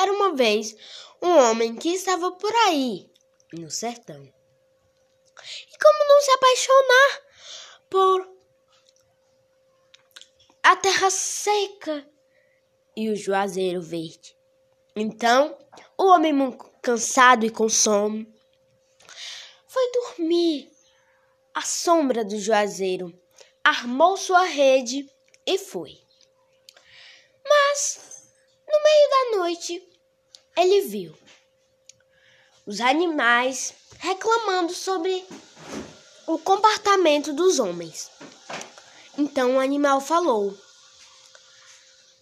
Era uma vez um homem que estava por aí, no sertão. E como não se apaixonar por a terra seca e o juazeiro verde? Então, o homem cansado e com sono foi dormir à sombra do juazeiro, armou sua rede e foi. Mas, da noite, ele viu os animais reclamando sobre o comportamento dos homens. Então o animal falou: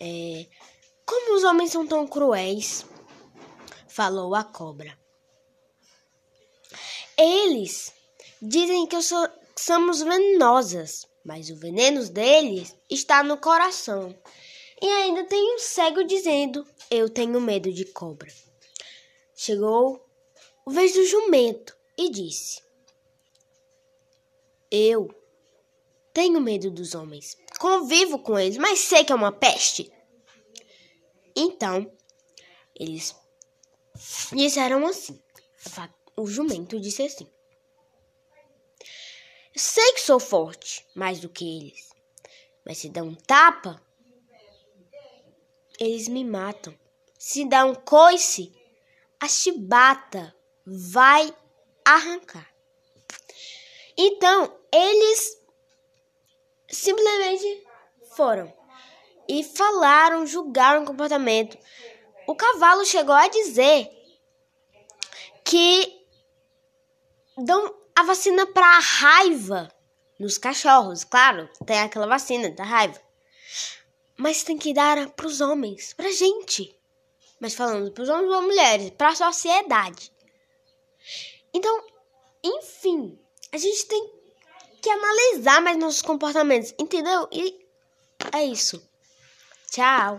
é, Como os homens são tão cruéis, falou a cobra. Eles dizem que sou, somos venenosas, mas o veneno deles está no coração. E ainda tem um cego dizendo: Eu tenho medo de cobra. Chegou o vez do jumento e disse: Eu tenho medo dos homens. Convivo com eles, mas sei que é uma peste. Então, eles disseram assim: O jumento disse assim: Eu sei que sou forte, mais do que eles, mas se dá um tapa, eles me matam. Se dá um coice, a chibata vai arrancar. Então, eles simplesmente foram e falaram, julgaram o comportamento. O cavalo chegou a dizer que dão a vacina para raiva nos cachorros, claro, tem aquela vacina da raiva mas tem que dar para os homens, para gente. Mas falando para os homens ou mulheres, para a sociedade. Então, enfim, a gente tem que analisar mais nossos comportamentos, entendeu? E é isso. Tchau.